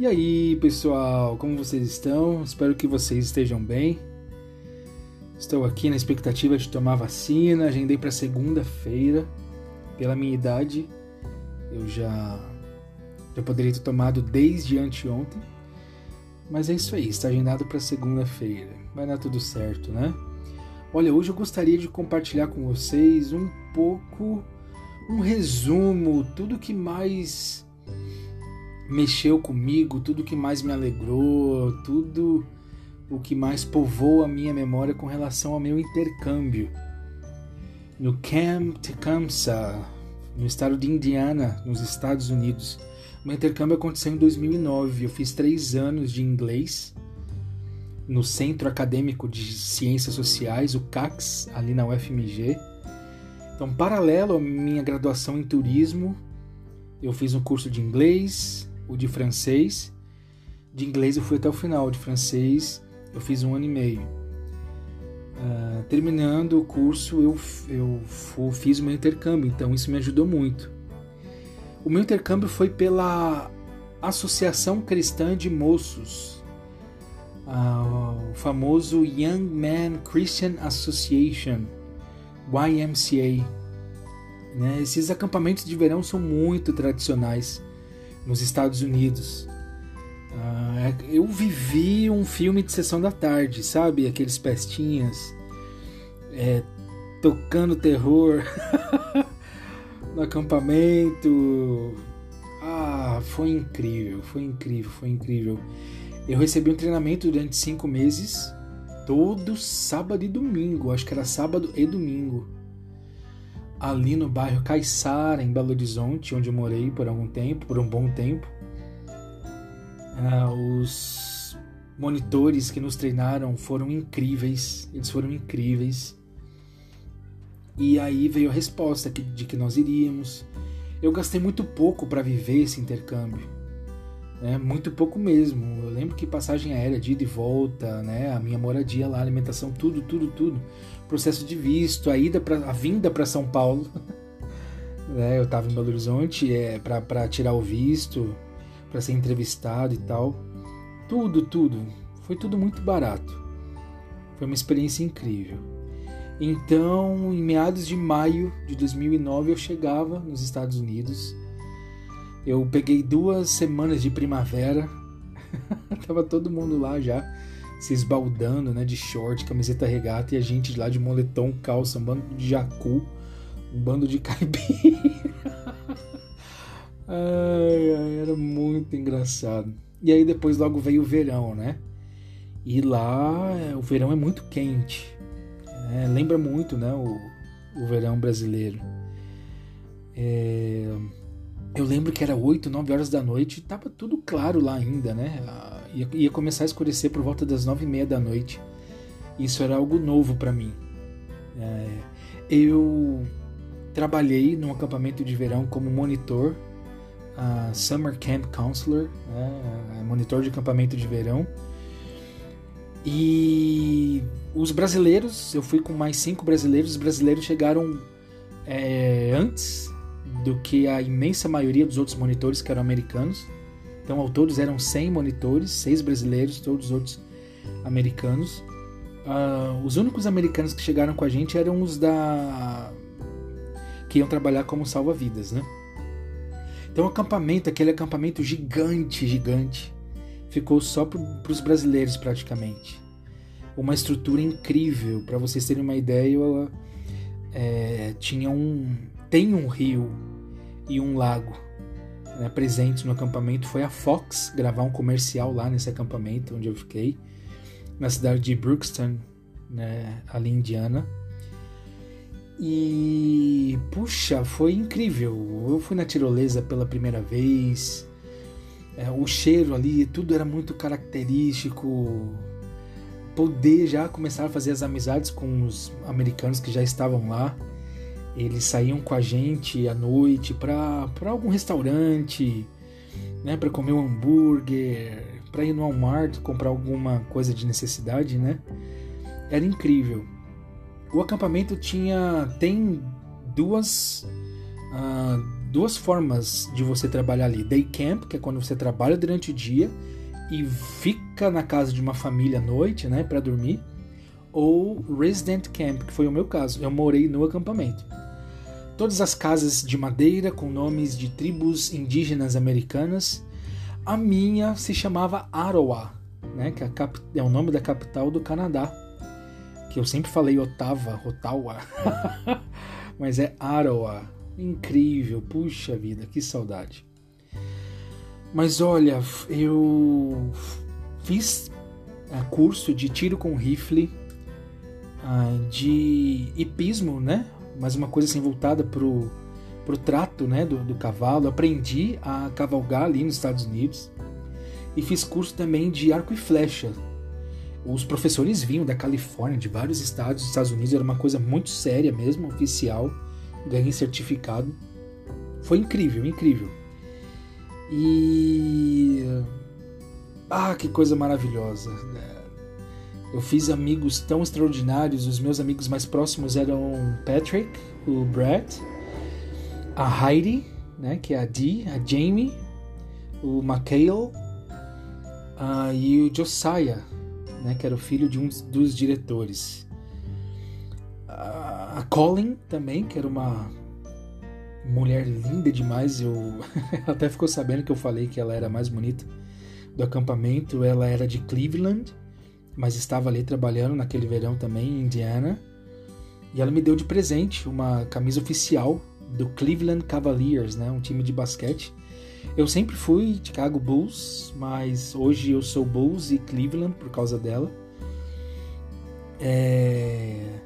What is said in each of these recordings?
E aí, pessoal, como vocês estão? Espero que vocês estejam bem. Estou aqui na expectativa de tomar vacina. Agendei para segunda-feira. Pela minha idade, eu já já poderia ter tomado desde anteontem. Mas é isso aí, está agendado para segunda-feira. Vai dar tudo certo, né? Olha, hoje eu gostaria de compartilhar com vocês um pouco um resumo, tudo que mais mexeu comigo, tudo que mais me alegrou, tudo o que mais povoou a minha memória com relação ao meu intercâmbio. No Camp Tecumseh, no estado de Indiana, nos Estados Unidos. O meu intercâmbio aconteceu em 2009. Eu fiz três anos de inglês no Centro Acadêmico de Ciências Sociais, o CACS, ali na UFMG. Então, paralelo à minha graduação em turismo, eu fiz um curso de inglês, o de francês. De inglês eu fui até o final, de francês eu fiz um ano e meio. Uh, terminando o curso, eu, eu, fiz o meu intercâmbio, então isso me ajudou muito. O meu intercâmbio foi pela Associação Cristã de Moços, uh, o famoso Young Man Christian Association, YMCA. Né? Esses acampamentos de verão são muito tradicionais nos Estados Unidos. Ah, eu vivi um filme de sessão da tarde, sabe? Aqueles pestinhas é, tocando terror no acampamento. Ah, foi incrível, foi incrível, foi incrível. Eu recebi um treinamento durante cinco meses, todo sábado e domingo. Acho que era sábado e domingo ali no bairro Caiçara, em Belo Horizonte, onde eu morei por algum tempo, por um bom tempo. Ah, os monitores que nos treinaram foram incríveis, eles foram incríveis. E aí veio a resposta de que nós iríamos. Eu gastei muito pouco para viver esse intercâmbio né? Muito pouco mesmo. Eu lembro que passagem aérea de ida e volta, né? A minha moradia lá, alimentação, tudo, tudo, tudo. Processo de visto, a ida para a vinda para São Paulo. né? Eu estava em Belo Horizonte é para tirar o visto, para ser entrevistado e tal. Tudo, tudo. Foi tudo muito barato. Foi uma experiência incrível. Então, em meados de maio de 2009, eu chegava nos Estados Unidos eu peguei duas semanas de primavera, tava todo mundo lá já se esbaldando, né, de short, camiseta regata e a gente lá de moletom, calça, um bando de jacu, um bando de caipira. ai, ai, era muito engraçado. E aí depois logo veio o verão, né? E lá o verão é muito quente. É, lembra muito, né, o, o verão brasileiro. É, eu lembro que era 8, 9 horas da noite e tava tudo claro lá ainda, né? Ah, ia, ia começar a escurecer por volta das 9 e meia da noite. Isso era algo novo para mim. É, eu trabalhei num acampamento de verão como monitor, uh, Summer Camp Counselor, né? monitor de acampamento de verão. E os brasileiros, eu fui com mais cinco brasileiros, os brasileiros chegaram é, antes do que a imensa maioria dos outros monitores que eram americanos. Então, ao todos eram 100 monitores, seis brasileiros, todos os outros americanos. Uh, os únicos americanos que chegaram com a gente eram os da que iam trabalhar como salva-vidas, né? Então, o acampamento, aquele acampamento gigante, gigante, ficou só para os brasileiros praticamente. Uma estrutura incrível, para vocês terem uma ideia, eu, é, tinha um, tem um rio e um lago né, presentes no acampamento. Foi a Fox gravar um comercial lá nesse acampamento onde eu fiquei, na cidade de Brookston, né, ali em Indiana. E puxa, foi incrível. Eu fui na tirolesa pela primeira vez. É, o cheiro ali, tudo era muito característico. Poder já começar a fazer as amizades com os americanos que já estavam lá. Eles saíam com a gente à noite para algum restaurante, né, para comer um hambúrguer, para ir no Walmart comprar alguma coisa de necessidade, né? Era incrível. O acampamento tinha tem duas uh, duas formas de você trabalhar ali: day camp, que é quando você trabalha durante o dia e fica na casa de uma família à noite, né, para dormir, ou resident camp, que foi o meu caso. Eu morei no acampamento. Todas as casas de madeira com nomes de tribos indígenas americanas. A minha se chamava Aroa, né, que é, é o nome da capital do Canadá. Que eu sempre falei Ottawa, Ottawa, mas é Aroa. Incrível, puxa vida, que saudade. Mas olha, eu fiz é, curso de tiro com rifle, ah, de hipismo, né? Mas uma coisa assim voltada pro, pro trato né, do, do cavalo. Aprendi a cavalgar ali nos Estados Unidos. E fiz curso também de arco e flecha. Os professores vinham da Califórnia, de vários estados dos Estados Unidos, era uma coisa muito séria mesmo, oficial ganhei certificado. Foi incrível, incrível. E. Ah, que coisa maravilhosa. Eu fiz amigos tão extraordinários. Os meus amigos mais próximos eram Patrick, o Brett, a Heidi, né, que é a Dee, a Jamie, o McHale uh, e o Josiah, né, que era o filho de um dos diretores a Colin também, que era uma mulher linda demais. Eu até ficou sabendo que eu falei que ela era mais bonita do acampamento. Ela era de Cleveland, mas estava ali trabalhando naquele verão também em Indiana. E ela me deu de presente uma camisa oficial do Cleveland Cavaliers, né, um time de basquete. Eu sempre fui Chicago Bulls, mas hoje eu sou Bulls e Cleveland por causa dela. É...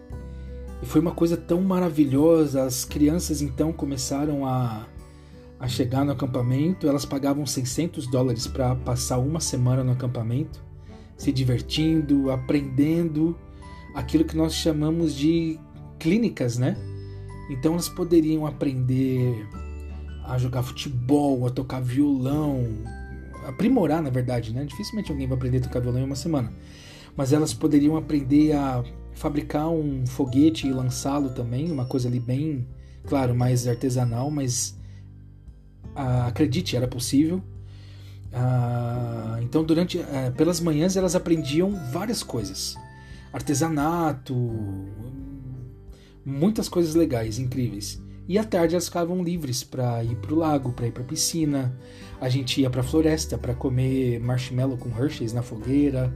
E foi uma coisa tão maravilhosa. As crianças então começaram a, a chegar no acampamento. Elas pagavam 600 dólares para passar uma semana no acampamento, se divertindo, aprendendo aquilo que nós chamamos de clínicas, né? Então elas poderiam aprender a jogar futebol, a tocar violão, aprimorar, na verdade, né? Dificilmente alguém vai aprender a tocar violão em uma semana. Mas elas poderiam aprender a fabricar um foguete e lançá-lo também, uma coisa ali bem, claro, mais artesanal, mas ah, acredite, era possível. Ah, então, durante, ah, pelas manhãs elas aprendiam várias coisas, artesanato, muitas coisas legais, incríveis. E à tarde elas ficavam livres para ir para o lago, para ir para a piscina. A gente ia para a floresta para comer marshmallow com Hershey's na fogueira.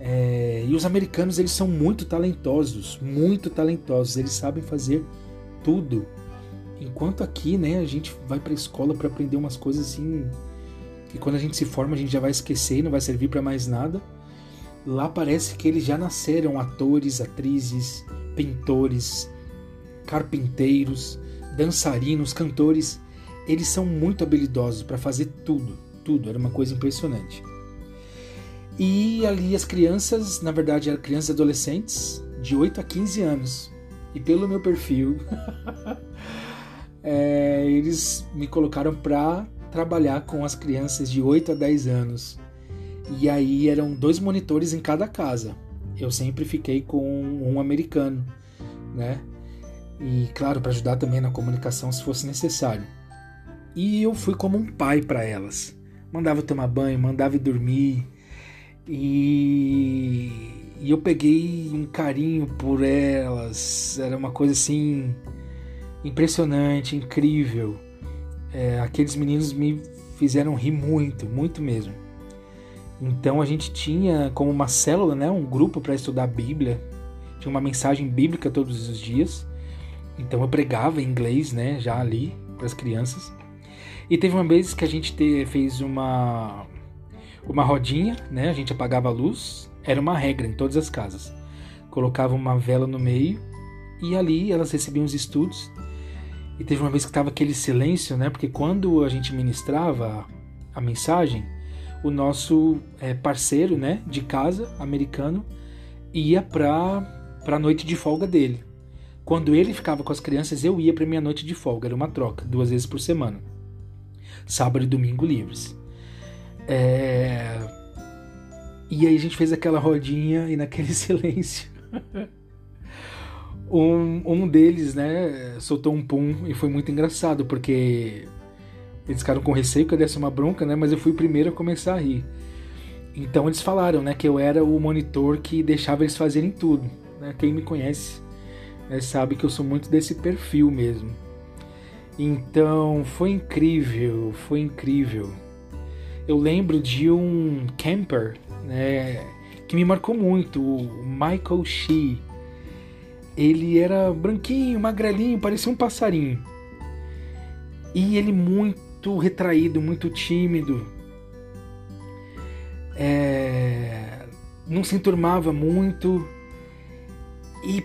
É, e os americanos eles são muito talentosos, muito talentosos. Eles sabem fazer tudo. Enquanto aqui, né, a gente vai para a escola para aprender umas coisas assim que quando a gente se forma a gente já vai esquecer e não vai servir para mais nada. Lá parece que eles já nasceram atores, atrizes, pintores, carpinteiros, dançarinos, cantores. Eles são muito habilidosos para fazer tudo, tudo. Era uma coisa impressionante. E ali as crianças, na verdade, eram crianças e adolescentes de 8 a 15 anos. E pelo meu perfil, é, eles me colocaram para trabalhar com as crianças de 8 a 10 anos. E aí eram dois monitores em cada casa. Eu sempre fiquei com um americano, né? E claro, para ajudar também na comunicação se fosse necessário. E eu fui como um pai para elas. Mandava tomar banho, mandava dormir, e, e eu peguei um carinho por elas. Era uma coisa assim impressionante, incrível. É, aqueles meninos me fizeram rir muito, muito mesmo. Então a gente tinha como uma célula, né, um grupo para estudar a Bíblia. Tinha uma mensagem bíblica todos os dias. Então eu pregava em inglês, né, já ali para as crianças. E teve uma vez que a gente te, fez uma uma rodinha, né? A gente apagava a luz, era uma regra em todas as casas. Colocava uma vela no meio e ali elas recebiam os estudos. E teve uma vez que estava aquele silêncio, né? Porque quando a gente ministrava a mensagem, o nosso é, parceiro, né, de casa, americano, ia para para noite de folga dele. Quando ele ficava com as crianças, eu ia para minha noite de folga, era uma troca, duas vezes por semana. Sábado e domingo livres. É... E aí a gente fez aquela rodinha e naquele silêncio. Um, um deles, né, soltou um pum e foi muito engraçado, porque eles ficaram com receio que eu desse uma bronca, né, mas eu fui o primeiro a começar a rir. Então eles falaram, né, que eu era o monitor que deixava eles fazerem tudo. Né? Quem me conhece né, sabe que eu sou muito desse perfil mesmo. Então foi incrível, foi incrível. Eu lembro de um camper, né, que me marcou muito, o Michael Shee. Ele era branquinho, magrelinho, parecia um passarinho. E ele muito retraído, muito tímido. É... Não se enturmava muito. E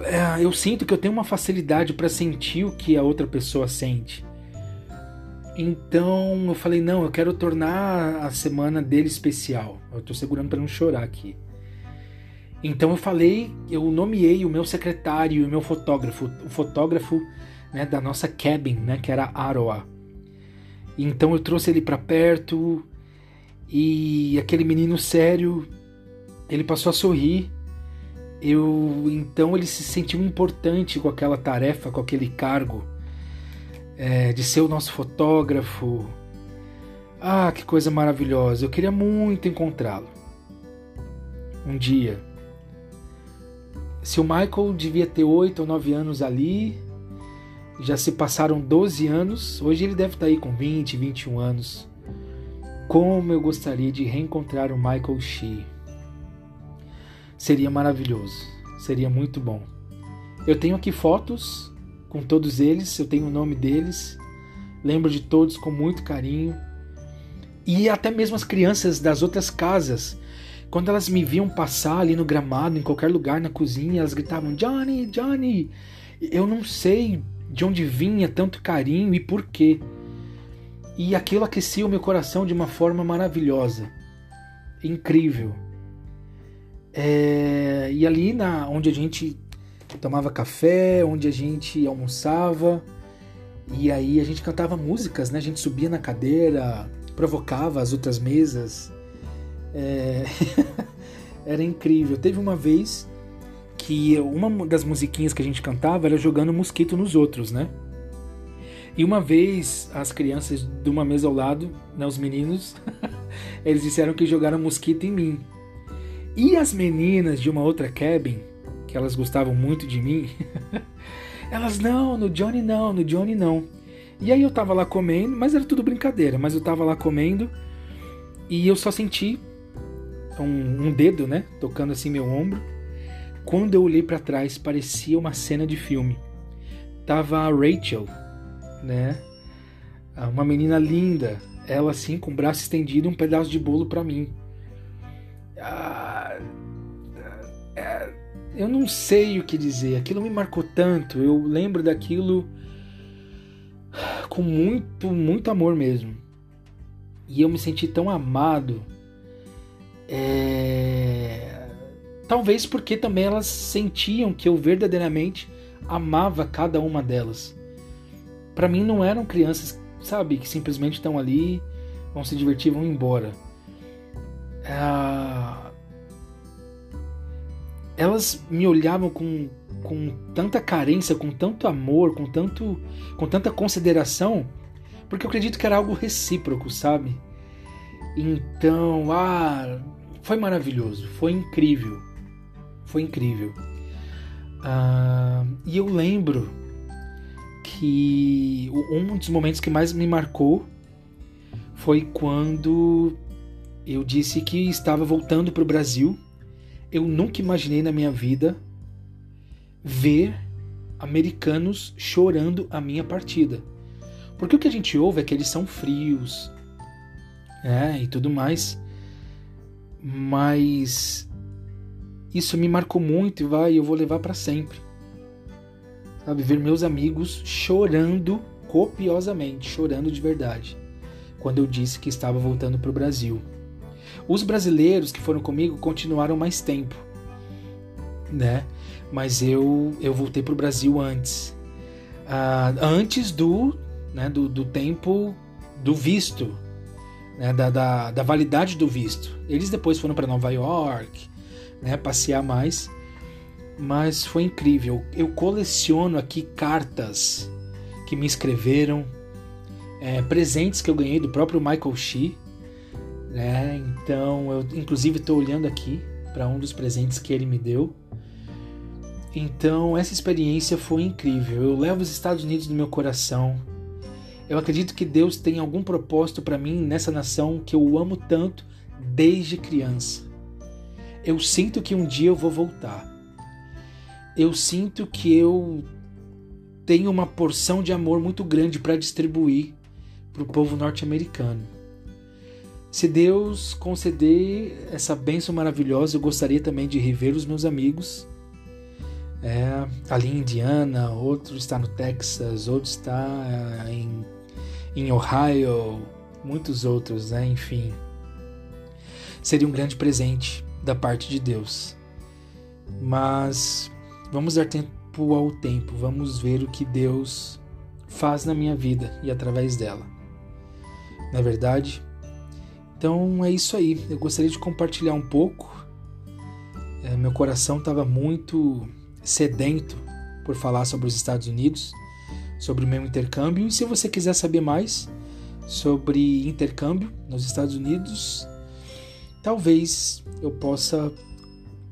é, eu sinto que eu tenho uma facilidade para sentir o que a outra pessoa sente. Então eu falei: não, eu quero tornar a semana dele especial. Eu tô segurando para não chorar aqui. Então eu falei, eu nomeei o meu secretário e o meu fotógrafo, o fotógrafo né, da nossa cabin, né, que era Aroa. Então eu trouxe ele para perto e aquele menino sério, ele passou a sorrir. Eu então ele se sentiu importante com aquela tarefa, com aquele cargo é, de ser o nosso fotógrafo. Ah, que coisa maravilhosa! Eu queria muito encontrá-lo um dia se o Michael devia ter 8 ou 9 anos ali, já se passaram 12 anos, hoje ele deve estar aí com 20, 21 anos. Como eu gostaria de reencontrar o Michael Shee. Seria maravilhoso, seria muito bom. Eu tenho aqui fotos com todos eles, eu tenho o nome deles, lembro de todos com muito carinho. E até mesmo as crianças das outras casas quando elas me viam passar ali no gramado, em qualquer lugar, na cozinha, elas gritavam: Johnny, Johnny! Eu não sei de onde vinha tanto carinho e por quê. E aquilo aquecia o meu coração de uma forma maravilhosa, incrível. É... E ali na onde a gente tomava café, onde a gente almoçava, e aí a gente cantava músicas, né? A gente subia na cadeira, provocava as outras mesas. É... era incrível. Teve uma vez que uma das musiquinhas que a gente cantava era jogando mosquito nos outros, né? E uma vez as crianças de uma mesa ao lado, né, os meninos, eles disseram que jogaram mosquito em mim. E as meninas de uma outra cabin, que elas gostavam muito de mim, elas não, no Johnny não, no Johnny não. E aí eu tava lá comendo, mas era tudo brincadeira, mas eu tava lá comendo e eu só senti um, um dedo, né, tocando assim meu ombro. Quando eu olhei para trás, parecia uma cena de filme. Tava a Rachel, né, uma menina linda, ela assim com o braço estendido, um pedaço de bolo para mim. Ah, é, eu não sei o que dizer. Aquilo me marcou tanto. Eu lembro daquilo com muito, muito amor mesmo. E eu me senti tão amado é... Talvez porque também elas sentiam que eu verdadeiramente amava cada uma delas. Para mim não eram crianças, sabe, que simplesmente estão ali, vão se divertir, vão embora. Ah... Elas me olhavam com, com tanta carência, com tanto amor, com tanto, com tanta consideração, porque eu acredito que era algo recíproco, sabe? Então, ah, foi maravilhoso, foi incrível, foi incrível. Uh, e eu lembro que um dos momentos que mais me marcou foi quando eu disse que estava voltando para o Brasil. Eu nunca imaginei na minha vida ver americanos chorando a minha partida. Porque o que a gente ouve é que eles são frios, é, e tudo mais mas isso me marcou muito e vai, eu vou levar para sempre. Sabe, ver meus amigos chorando copiosamente, chorando de verdade, quando eu disse que estava voltando para o Brasil. Os brasileiros que foram comigo continuaram mais tempo, né? Mas eu eu voltei para o Brasil antes, uh, antes do, né, do, do tempo do visto, né, da, da, da, validade do visto. Eles depois foram para Nova York, né, passear mais, mas foi incrível. Eu coleciono aqui cartas que me escreveram, é, presentes que eu ganhei do próprio Michael Shee. Né? Então, eu inclusive estou olhando aqui para um dos presentes que ele me deu. Então, essa experiência foi incrível. Eu levo os Estados Unidos no meu coração. Eu acredito que Deus tem algum propósito para mim nessa nação que eu amo tanto desde criança. Eu sinto que um dia eu vou voltar. Eu sinto que eu tenho uma porção de amor muito grande para distribuir para o povo norte-americano. Se Deus conceder essa bênção maravilhosa, eu gostaria também de rever os meus amigos. É, ali em Indiana, outro está no Texas, outro está é, em, em Ohio, muitos outros, né? enfim. Seria um grande presente da parte de Deus. Mas vamos dar tempo ao tempo, vamos ver o que Deus faz na minha vida e através dela. Não é verdade? Então é isso aí. Eu gostaria de compartilhar um pouco. É, meu coração estava muito sedento por falar sobre os Estados Unidos, sobre o meu intercâmbio. E se você quiser saber mais sobre intercâmbio nos Estados Unidos, talvez eu possa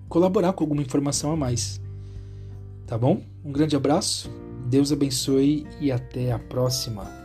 colaborar com alguma informação a mais. Tá bom? Um grande abraço, Deus abençoe e até a próxima.